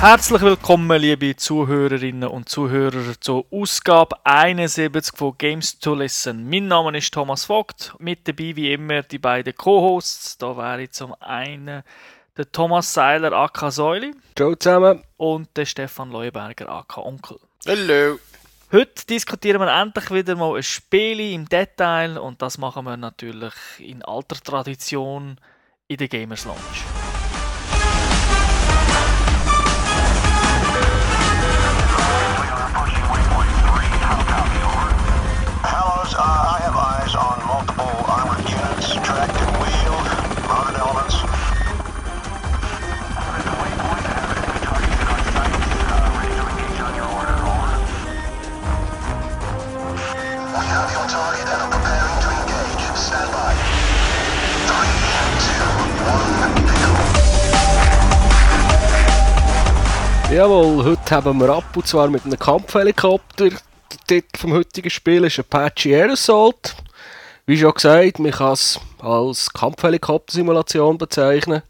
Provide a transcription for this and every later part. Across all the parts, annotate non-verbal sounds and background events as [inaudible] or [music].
Herzlich willkommen, liebe Zuhörerinnen und Zuhörer, zur Ausgabe 71 von Games to Listen. Mein Name ist Thomas Vogt, mit dabei wie immer die beiden Co-Hosts. Da wäre zum einen der Thomas Seiler aka Säuli. Ciao zusammen. Und der Stefan Leuberger aka Onkel. Hallo. Heute diskutieren wir endlich wieder mal ein Spiel im Detail und das machen wir natürlich in alter Tradition in der Gamers Lounge. Jawohl, heute haben wir ab und zwar mit einem Kampfhelikopter. Der Titel vom heutigen Spiel ist Apache Air Assault. Wie schon gesagt, man kann es als Kampfhelikopter-Simulation bezeichnen.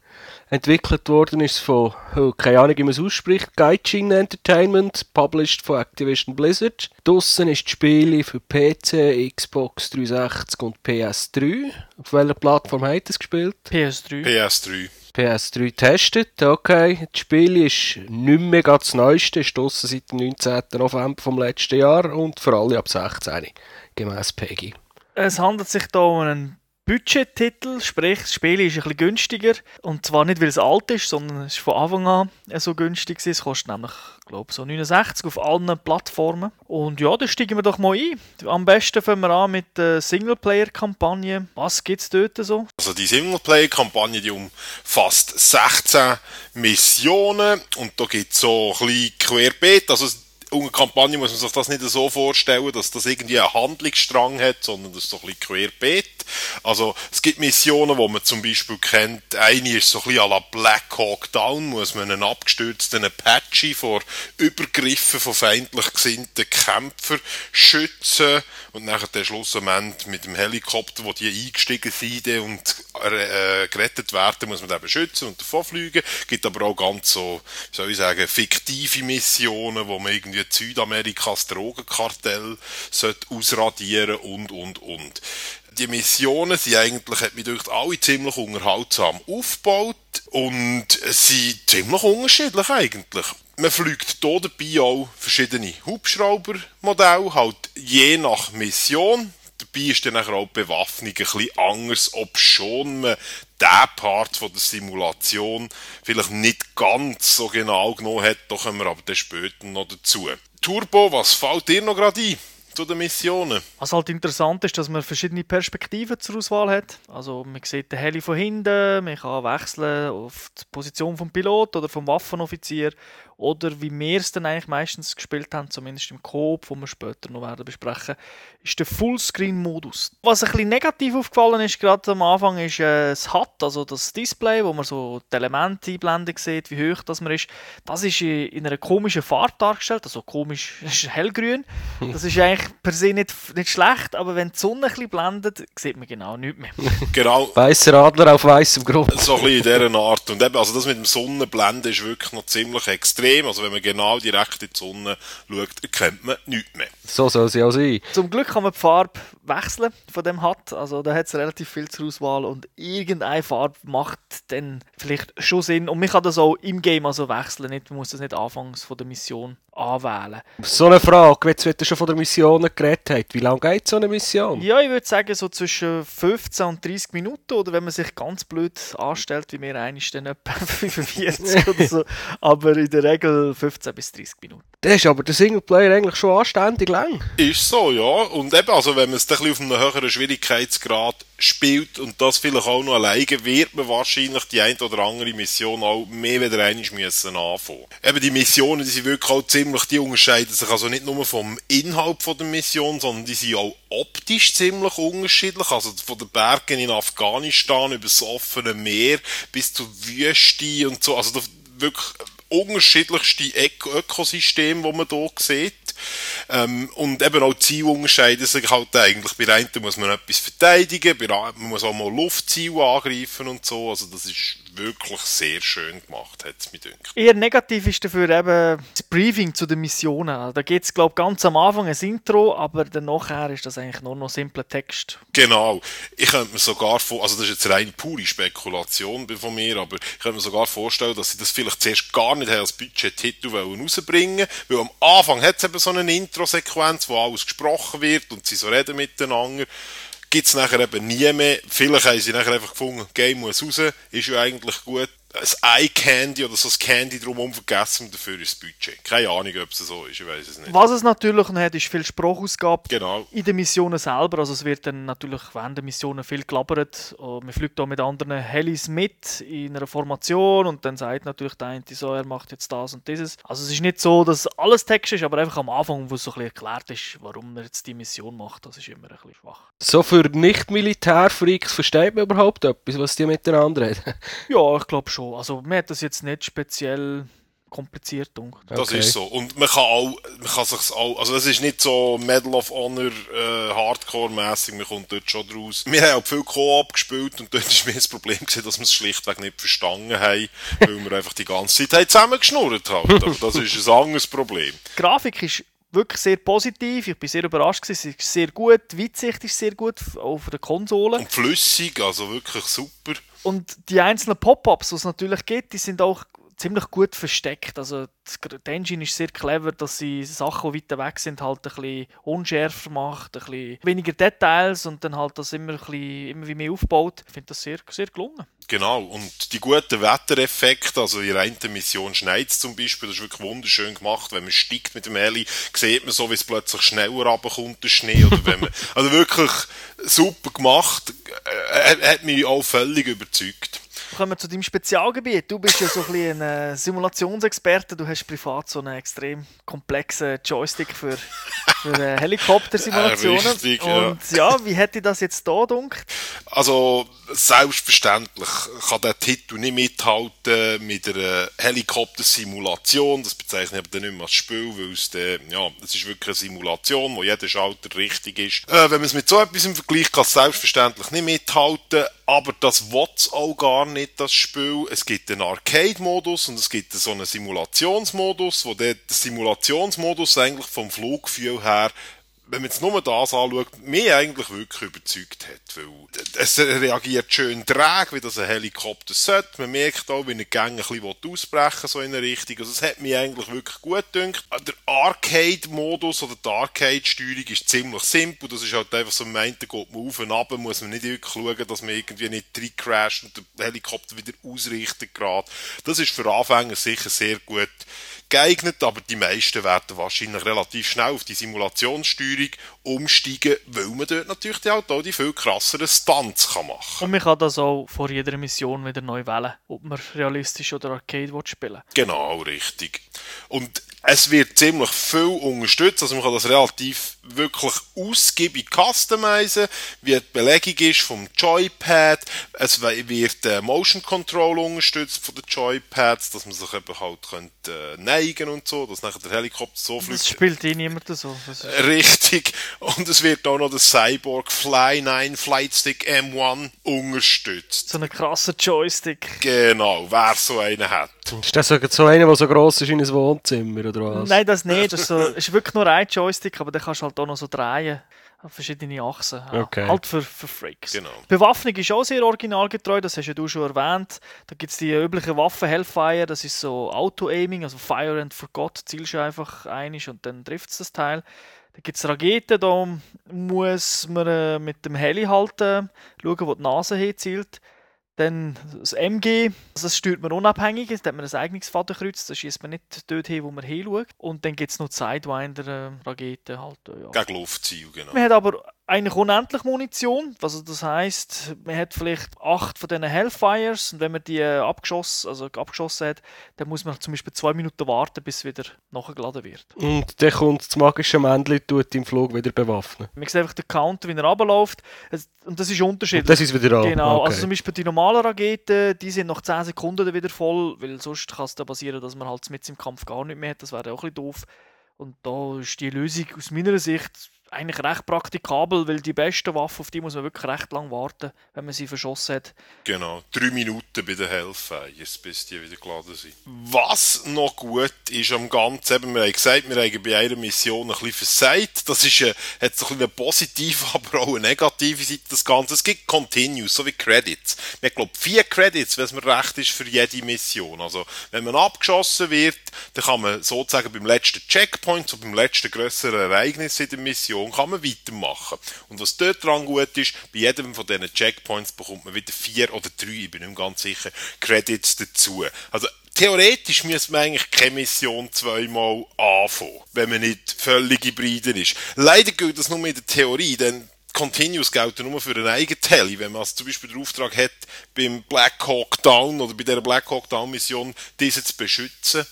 Entwickelt worden ist es von, oh, keine Ahnung wie man es ausspricht, Gaijin Entertainment, published von Activision Blizzard. Draussen ist das Spiel für PC, Xbox 360 und PS3. Auf welcher Plattform hat es gespielt? PS3. PS3. PS3 getestet, okay. Das Spiel ist nicht mehr das Neueste, ist seit dem 19. November vom letzten Jahr und für alle ab 16, gemäß PEGI. Es handelt sich hier um einen Budgettitel, sprich, das Spiel ist ein bisschen günstiger. Und zwar nicht, weil es alt ist, sondern es ist von Anfang an so günstig. Es kostet nämlich, glaube so 69 auf allen Plattformen. Und ja, da steigen wir doch mal ein. Am besten fangen wir an mit der Singleplayer-Kampagne. Was gibt es dort so? Also die Singleplay-Kampagne, die umfasst 16 Missionen und da gibt es so ein bisschen querbeet, also unter Kampagne muss man sich das nicht so vorstellen, dass das irgendwie einen Handlungsstrang hat, sondern das ist so ein bisschen querbeet. Also es gibt Missionen, wo man zum Beispiel kennt, eine ist so ein bisschen à la Black Hawk Down, muss man einen abgestürzten Apache vor Übergriffen von feindlich gesinnten Kämpfern schützen und nachher der Schlussmoment mit dem Helikopter, wo die eingestiegen sind und äh, gerettet werden, muss man den beschützen und davonfliegen. gibt aber auch ganz so, wie soll ich sagen, fiktive Missionen, wo man irgendwie Südamerikas Drogenkartell sollte ausradieren und, und, und. Die Missionen sind eigentlich, hat mich alle ziemlich unterhaltsam aufgebaut und sind ziemlich unterschiedlich eigentlich. Man fliegt hier dabei auch verschiedene Hubschraubermodelle, halt je nach Mission. Dabei ist dann auch die Bewaffnung ein bisschen anders, ob schon man diesen Part von der Simulation vielleicht nicht ganz so genau genommen hat, da kommen wir aber später noch dazu. Turbo, was fällt dir noch gerade ein? Zu den Missionen. Was halt interessant ist, dass man verschiedene Perspektiven zur Auswahl hat. Also man sieht den Heli von hinten, man kann wechseln auf die Position vom Pilot oder vom Waffenoffizier oder wie wir es dann eigentlich meistens gespielt haben, zumindest im Coop, wo wir später noch werden besprechen, ist der Fullscreen-Modus. Was ein bisschen negativ aufgefallen ist, gerade am Anfang, ist äh, das HUD, also das Display, wo man so die Elemente einblenden sieht, wie hoch das man ist. Das ist in einer komischen Farbe dargestellt, also komisch, [laughs] das ist hellgrün. Das ist eigentlich per se nicht, nicht schlecht, aber wenn die Sonne ein bisschen blendet, sieht man genau nichts mehr. [laughs] Genau. Weißer Adler auf weißem Grund. So ein bisschen in dieser Art. Und eben, also das mit dem Sonnenblenden ist wirklich noch ziemlich extrem extrem. Also wenn man genau direkt in die Sonne schaut, erkennt man nichts mehr. So soll es ja auch sein. Zum Glück kann man die Farbe wechseln von dem HUD. Also da hat es relativ viel zur Auswahl und irgendeine Farbe macht dann vielleicht schon Sinn. Und man kann das auch im Game also wechseln. Nicht, man muss das nicht anfangs von der Mission anwählen. So eine Frage, jetzt wird schon von der Mission geredet hat. Wie lange geht so eine Mission? Ja, ich würde sagen so zwischen 15 und 30 Minuten oder wenn man sich ganz blöd anstellt, wie mir eigentlich dann etwa [laughs] 45 oder so. Aber in der Regel 15 bis 30 Minuten. Das ist aber der Singleplayer eigentlich schon anständig lang. Ist so, ja. Und eben, also wenn man es ein bisschen auf einem höheren Schwierigkeitsgrad spielt und das vielleicht auch noch alleine, wird man wahrscheinlich die ein oder andere Mission auch mehr wieder einmal müssen anfangen. Eben die Missionen, die sind wirklich auch ziemlich, die unterscheiden sich also nicht nur vom Inhalt von der Mission, sondern die sind auch optisch ziemlich unterschiedlich. Also von den Bergen in Afghanistan über das offene Meer bis zur Wüste und so. Also wirklich unterschiedlichste Ökosysteme, die man hier sieht. Ähm, und eben auch die Ziele unterscheiden sich halt eigentlich. Bei einem muss man etwas verteidigen, bei einem muss auch mal Luftziele angreifen und so. Also das ist wirklich sehr schön gemacht, hat es mir gedacht. Eher negativ ist dafür eben das Briefing zu den Missionen. Also Da gibt es, glaube ich, ganz am Anfang ein Intro, aber nachher ist das eigentlich nur noch simpler Text. Genau. Ich könnte mir sogar vor, also das ist jetzt rein pure Spekulation von mir, aber ich könnte mir sogar vorstellen, dass sie das vielleicht zuerst gar nicht als Budget-Titel wollen rausbringen weil am Anfang hat es eben so eine Intro-Sequenz, wo alles gesprochen wird und sie so reden miteinander. Gibt es nachher eben nie mehr. Vielleicht haben sie nachher einfach gefunden, Game muss raus, ist ja eigentlich gut. Ein Eye-Candy oder so ein Candy drumherum vergessen und dafür ist das Budget. Keine Ahnung, ob es so ist, ich weiß es nicht. Was es natürlich noch hat, ist viel Sprachausgabe Genau. in den Missionen selber. Also es wird dann natürlich während der Missionen viel gelabert. Und Man fliegt auch mit anderen Helis mit in einer Formation und dann sagt natürlich der eine so, er macht jetzt das und dieses. Also es ist nicht so, dass alles Text ist, aber einfach am Anfang, wo es so ein bisschen erklärt ist, warum er jetzt die Mission macht, das ist immer ein bisschen schwach. So für Nicht-Militär-Freaks versteht man überhaupt etwas, was die miteinander reden? Ja, ich glaube schon. Also mir hat das jetzt nicht speziell kompliziert gedacht. Das Okay. ist so. Und man kann auch, man kann sich's auch, also es ist nicht so Medal of Honor äh, Hardcore-mäßig, man kommt dort schon draus. Wir haben auch viel Koop gespielt und dort ist [laughs] mir das Problem gewesen, dass wir es schlichtweg nicht verstanden haben, weil wir einfach die ganze Zeit haben zusammengeschnurrt haben. Aber das ist ein anderes Problem. Die Grafik ist wirklich sehr positiv. Ich bin sehr überrascht. Gewesen. Sie ist sehr gut. Die Weitsicht ist sehr gut, auf der Konsole. Und flüssig, also wirklich super. Und die einzelnen Pop-Ups, die es natürlich gibt, die sind auch ziemlich gut versteckt. Also die Engine ist sehr clever, dass sie Sachen, die weiter weg sind, halt ein bisschen unschärfer macht, ein bisschen weniger Details und dann halt das immer, ein bisschen, immer wie mehr aufbaut. Ich finde das sehr, sehr gelungen. Genau, und die guten Wettereffekte, also in einer Mission schneit zum Beispiel, das ist wirklich wunderschön gemacht. Wenn man steigt mit dem Heli, sieht man so, wie es plötzlich schneller runterkommt, der Schnee. Oder wenn man, [laughs] also wirklich super gemacht, äh, hat mich auch völlig überzeugt. Kommen wir zu deinem Spezialgebiet. Du bist ja so ein, bisschen ein äh, Simulationsexperte. Du hast privat so einen extrem komplexen Joystick für, für äh, Helikoptersimulationen. [laughs] Äh, richtig, ja. Und ja, wie hätte ich das jetzt da gedacht? Also, selbstverständlich kann der Titel nicht mithalten mit einer Helikoptersimulation. Das bezeichne ich aber dann nicht mehr als Spiel, weil es dann, ja, es ist wirklich eine Simulation, wo jeder Schalter richtig ist. Äh, wenn man es mit so etwas im Vergleich kann, es selbstverständlich nicht mithalten. Aber das will auch gar nicht, das Spiel. Es gibt einen Arcade-Modus und es gibt so einen Simulationsmodus, wo der, der Simulationsmodus eigentlich vom Fluggefühl her wenn man jetzt nur das anschaut, mich eigentlich wirklich überzeugt hat. Weil es reagiert schön träge, wie das ein Helikopter sollte. Man merkt auch, wie eine Gang ein bisschen ausbrechen so in eine Richtung. Also es hat mich eigentlich wirklich gut gedacht. Der Arcade-Modus oder die Arcade-Steuerung ist ziemlich simpel. Das ist halt einfach so, am einen geht man auf und ab, muss man nicht wirklich schauen, dass man irgendwie nicht drin crasht und der Helikopter wieder ausrichtet gerade. Das ist für Anfänger sicher sehr gut geeignet, aber die meisten werden wahrscheinlich relativ schnell auf die Simulationssteuerung umsteigen, weil man dort natürlich halt auch die viel krasseren Stunts kann machen Und man kann das auch vor jeder Mission wieder neu wählen, ob man realistisch oder Arcade will spielen Genau, richtig. Und es wird ziemlich viel unterstützt, also man kann das relativ wirklich ausgiebig customizen, wie die Belegung ist vom Joypad. Es wird äh, Motion Control unterstützt von den Joypads, dass man sich eben halt könnte, äh, neigen und so, dass nachher der Helikopter so fliegt. Das spielt eh niemand so. Das ist Richtig. Und es wird auch noch der Cyborg Fly 9 Flight Stick M1 unterstützt. so ein krasser Joystick. Genau, wer so einen hat. Ist das so so einer, der so gross ist wie ein Wohnzimmer, oder was? Nein, das nicht. Das ist, so, ist wirklich nur ein Joystick, aber den kannst du halt auch noch so drehen. Auf verschiedene Achsen. Ja, Okay. Halt für, für Freaks. Genau. Die Bewaffnung ist auch sehr originalgetreu, das hast ja du schon erwähnt. Da gibt es die üblichen Waffen, Hellfire, das ist so Auto-Aiming, also Fire and Forgot, zielst du einfach einig und dann trifft es das Teil. Da gibt es Raketen, da muss man äh, mit dem Heli halten, schauen, wo die Nase hinzielt. Dann das MG, also das steuert man unabhängig, da hat man ein eigenes Fadenkreuz, da schießt man nicht dort hin, wo man hinschaut. Und dann gibt es noch die Sidewinder-Raketen halt. äh, Ja. Gegen Luftziel, genau. Man hat aber eigentlich unendlich Munition. Also das heißt, man hat vielleicht acht von diesen Hellfires und wenn man die äh, abgeschossen, also abgeschossen hat, dann muss man zum Beispiel zwei Minuten warten, bis es wieder nachgeladen wird. Und dann kommt das magische Männchen tut im Flug wieder bewaffnen. Man sieht einfach den Counter, wie er runterläuft. Und das ist unterschiedlich. Das ist wieder an. Genau, okay. also zum Beispiel die normalen Raketen, die sind nach 10 Sekunden dann wieder voll, weil sonst kann es dann passieren, dass man halt mit im Kampf gar nicht mehr hat, das wäre auch ein bisschen doof. Und da ist die Lösung aus meiner Sicht eigentlich recht praktikabel, weil die besten Waffen, auf die muss man wirklich recht lang warten, wenn man sie verschossen hat. Genau, drei Minuten bei den Hellfires, bis die wieder geladen sind. Was noch gut ist am Ganzen, eben, wir haben gesagt, wir haben bei einer Mission ein bisschen versagt. Das ist, äh, hat so ein eine positive, [laughs] aber auch eine negative Seite, das Ganze. Es gibt Continues, so wie Credits. Wir haben, vier Credits, wenn es mir recht ist, für jede Mission. Also, wenn man abgeschossen wird, dann kann man sozusagen beim letzten Checkpoint, so beim letzten grösseren Ereignis in der Mission, kann man weitermachen. Und was dort dran gut ist, bei jedem von diesen Checkpoints bekommt man wieder vier oder drei, ich bin nicht ganz sicher, Credits dazu. Also, Theoretisch müsste man eigentlich keine Mission zweimal anfangen, wenn man nicht völlig hybride ist. Leider gilt das nur in der Theorie, denn Continuous gelten nur für einen eigenen Heli. Wenn man also zum Beispiel den Auftrag hat, beim Black Hawk Down oder bei dieser Black Hawk Down Mission diese zu beschützen,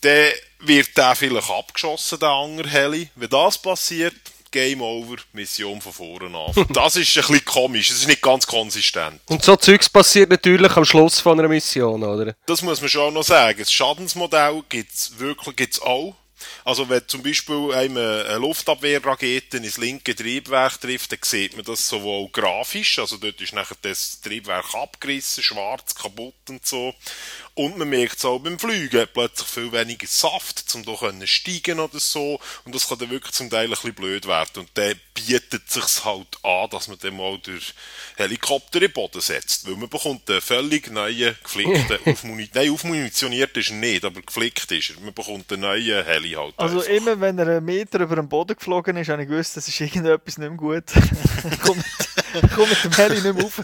dann wird der vielleicht abgeschossen, der andere Heli. Wenn das passiert, Game Over, Mission von vorne an. [laughs] Das ist ein bisschen komisch, das ist nicht ganz konsistent. Und so Zeugs passiert natürlich am Schluss von einer Mission, oder? Das muss man schon auch noch sagen. Das Schadensmodell gibt's wirklich gibt's auch. Also wenn zum Beispiel eine Luftabwehrrakete ins linke Triebwerk trifft, dann sieht man das sowohl grafisch, also dort ist nachher das Triebwerk abgerissen, schwarz, kaputt und so. Und man merkt es auch beim Fliegen, plötzlich viel weniger Saft, um da steigen oder so. Und das kann dann wirklich zum Teil ein bisschen blöd werden. Und dann bietet sich halt an, dass man dann mal durch Helikopter in den Boden setzt. Weil man bekommt einen völlig neuen, geflickten, [laughs] aufmuni nein, aufmunitioniert ist er nicht, aber geflickt ist er. Man bekommt einen neuen Heli halt. Also einfach. immer wenn er einen Meter über den Boden geflogen ist, habe ich gewusst, das ist irgendetwas nicht mehr gut. [laughs] [laughs] komm, mit, dem Heli nicht mehr auf.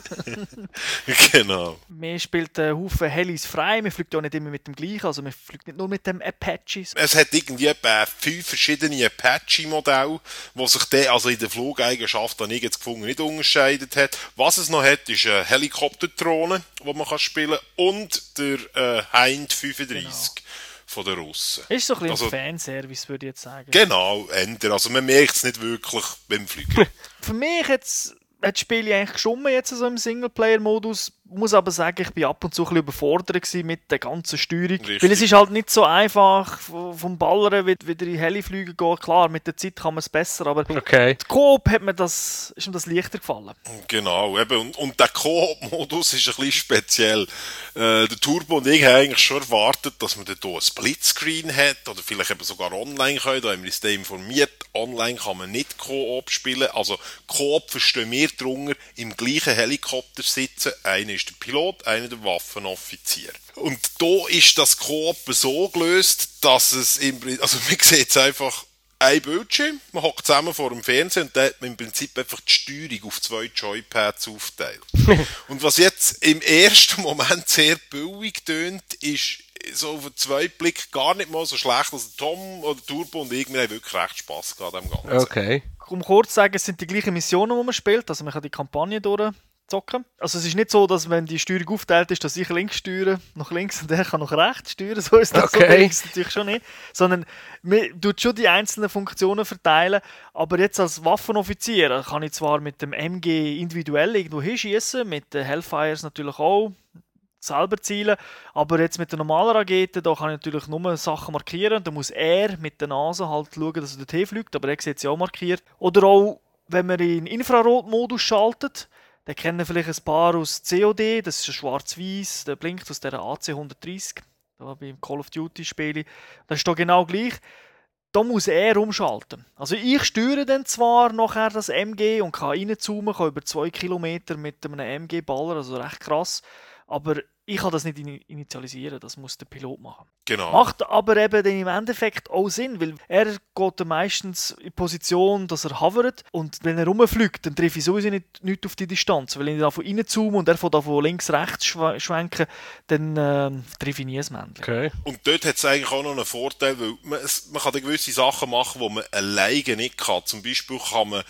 [laughs] genau. Man spielt einen Haufen Helis frei, man fliegt auch nicht immer mit dem gleichen, also man fliegt nicht nur mit dem Apache. Es hat irgendwie etwa fünf verschiedene Apache-Modelle, die sich dann also in der Flugeigenschaft, die ich jetzt gefunden nicht unterscheidet hat. Was es noch hat, ist eine Helikopterdrohne, die man kann spielen kann, und der äh, Hind 35 von den Russen. Ist so ein bisschen Also- ein Fanservice, würde ich jetzt sagen. Genau, Ender. Also man merkt es nicht wirklich beim Fliegen. [laughs] Für mich jetzt hat das Spiel eigentlich geschossen jetzt so im Singleplayer-Modus. Muss aber sagen, ich bin ab und zu ein bisschen überfordert mit der ganzen Steuerung. Richtig. Weil es ist halt nicht so einfach vom Ballern wie- wieder in Heliflüge gehen. Klar, mit der Zeit kann man es besser, aber Okay. Coop hat mir das, ist mir das leichter gefallen. Genau, eben. Und, und der Koop-Modus ist ein bisschen speziell. Äh, der Turbo und ich haben eigentlich schon erwartet, dass man da hier ein Splitscreen hat oder vielleicht eben sogar online können. Da haben wir uns da informiert. Online kann man nicht Koop spielen. Also Koop verstehen wir drunter im gleichen Helikopter sitzen. Einer ist der Pilot, einer der Waffenoffizier. Und da ist das Koop so gelöst, dass es im Prinzip, also man sieht es einfach ein Bildschirm, man hockt zusammen vor dem Fernsehen und da hat man im Prinzip einfach die Steuerung auf zwei Joypads aufteilt. [laughs] und was jetzt im ersten Moment sehr billig tönt, ist so auf den zweiten Blick gar nicht mal so schlecht. Also Tom oder Turbo und ich, wir haben wirklich recht Spass gehabt dem Ganzen. Okay. Um kurz zu sagen, es sind die gleichen Missionen, die man spielt. Also man kann die Kampagne durchzocken. Also es ist nicht so, dass wenn die Steuerung aufteilt ist, dass ich links steuere, nach links und der kann nach rechts steuern. [laughs] So ist das Okay. so es natürlich schon nicht. Sondern man tut schon die einzelnen Funktionen verteilen. Aber jetzt als Waffenoffizier kann ich zwar mit dem MG individuell irgendwo hinschießen, mit den Hellfires natürlich auch selber zielen, aber jetzt mit der normalen Rakete, da kann ich natürlich nur Sachen markieren, da muss er mit der Nase halt schauen, dass er dorthin fliegt, aber er sieht sie auch markiert. Oder auch, wenn man in Infrarotmodus schaltet, dann kennen vielleicht ein paar aus COD, das ist ein schwarz-weiß, der blinkt aus der AC 130, da beim Call of Duty spiele. Das ist da genau gleich. Da muss er umschalten. Also ich steuere dann zwar nachher das MG und kann reinzoomen, kann über zwei Kilometer mit einem MG ballern, also recht krass. Aber ich kann das nicht ini- initialisieren, das muss der Pilot machen. Genau. Macht aber eben dann im Endeffekt auch Sinn, weil er geht dann meistens in Position, dass er hovert und wenn er rumfliegt, dann treffe ich sowieso nicht, nicht auf die Distanz. Weil wenn ich da von innen zoome und er von da von links rechts schwenken, dann ähm, treffe ich nie das Männchen. Okay. Und dort hat es eigentlich auch noch einen Vorteil, weil man, es, man kann da gewisse Sachen machen, die man alleine nicht kann. Zum Beispiel kann man,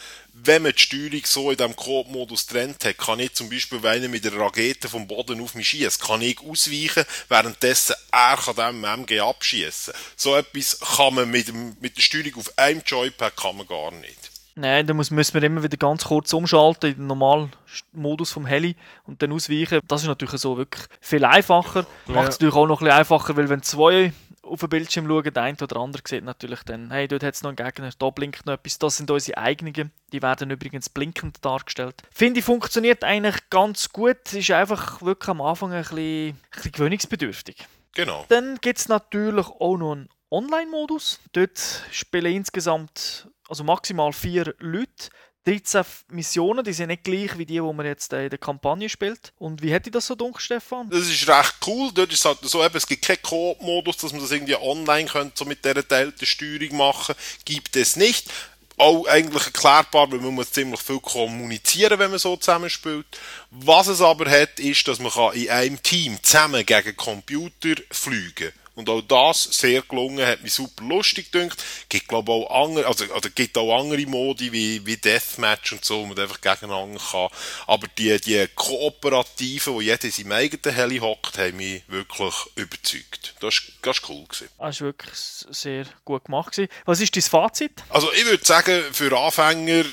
wenn man die Steuerung so in diesem Coop-Modus trennt hat, kann ich zum Beispiel, wenn ich mit der Rakete vom Boden auf mich schießt, kann ich ausweichen, währenddessen er kann dem MG abschießen. So etwas kann man mit, dem, mit der Steuerung auf einem Joypad kann man gar nicht. Nein, dann muss, müssen wir immer wieder ganz kurz umschalten in den normalen Modus vom Heli und dann ausweichen. Das ist natürlich so wirklich viel einfacher. Macht es natürlich auch noch ein bisschen einfacher, weil wenn zwei auf dem Bildschirm schauen, der eine oder andere sieht natürlich dann, hey, dort hat es noch einen Gegner, da blinkt noch etwas. Das sind unsere eigenen, die werden übrigens blinkend dargestellt. Finde ich, funktioniert eigentlich ganz gut. Ist einfach wirklich am Anfang ein bisschen, ein bisschen gewöhnungsbedürftig. Genau. Dann gibt es natürlich auch noch einen Online-Modus. Dort spielen insgesamt also maximal vier Leute. 13 Missionen, die sind nicht gleich wie die, die man jetzt äh, in der Kampagne spielt. Und wie hätte das so dunkel, Stefan? Das ist recht cool. Dort ist es halt so, es gibt keinen Koop-Modus, dass man das irgendwie online könnte, so mit dieser teilten Steuerung machen. Gibt es nicht. Auch eigentlich erklärbar, weil man muss ziemlich viel kommunizieren, wenn man so zusammenspielt. Was es aber hat, ist, dass man kann in einem Team zusammen gegen Computer fliegen und auch das sehr gelungen, hat mich super lustig gedacht. Gibt, glaube auch andere, also, oder gibt auch andere Modi wie, wie Deathmatch und so, wo man einfach gegeneinander kann. Aber die, die Kooperativen, wo jeder in seinem eigenen Heli hockt, haben mich wirklich überzeugt. Das ist, das ist cool gewesen. Das war wirklich sehr gut gemacht. Gewesen. Was ist dein Fazit? Also, ich würde sagen, für Anfänger,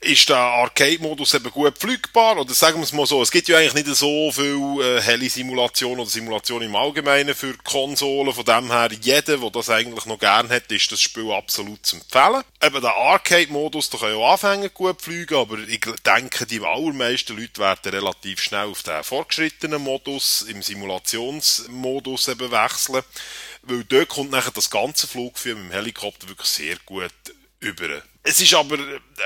ist der Arcade-Modus eben gut pflückbar? Oder sagen wir es mal so, es gibt ja eigentlich nicht so viel äh, Heli-Simulation oder Simulation im Allgemeinen für Konsolen. Von dem her, jeder, der das eigentlich noch gern hat, ist das Spiel absolut zu empfehlen. Eben der Arcade-Modus, da können ja Anfänger gut fliegen, aber ich denke, die allermeisten Leute werden relativ schnell auf den fortgeschrittenen Modus, im Simulationsmodus eben wechseln. Weil dort kommt nachher das ganze Fluggefühl mit dem Helikopter wirklich sehr gut über. Es ist aber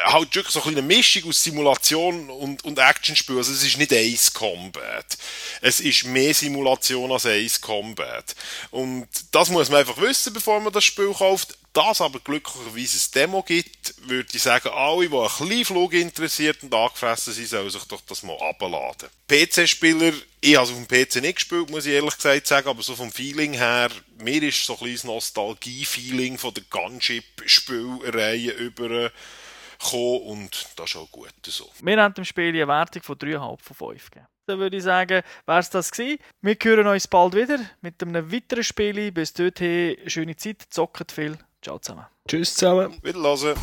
halt wirklich so eine Mischung aus Simulation und, und Actionspiel. Also es ist nicht Ace Combat. Es ist mehr Simulation als Ace Combat. Und das muss man einfach wissen, bevor man das Spiel kauft. Das aber glücklicherweise ein Demo gibt, würde ich sagen, alle, die ein bisschen Flug interessiert und angefressen sind, sollen sich doch das mal abladen. PC-Spieler, ich habe es auf dem PC nicht gespielt, muss ich ehrlich gesagt sagen, aber so vom Feeling her, mir ist so ein kleines Nostalgie-Feeling von der Gunship-Spielreihe über und das ist auch gut so. Wir haben dem Spiel eine Wertung von 3,5 von 5 gegeben. Dann würde ich sagen, wäre es das gewesen. Wir hören uns bald wieder mit einem weiteren Spiel. Bis dorthin, schöne Zeit, zockt viel. Ciao zusammen. Tschüss zusammen. Wiederhören.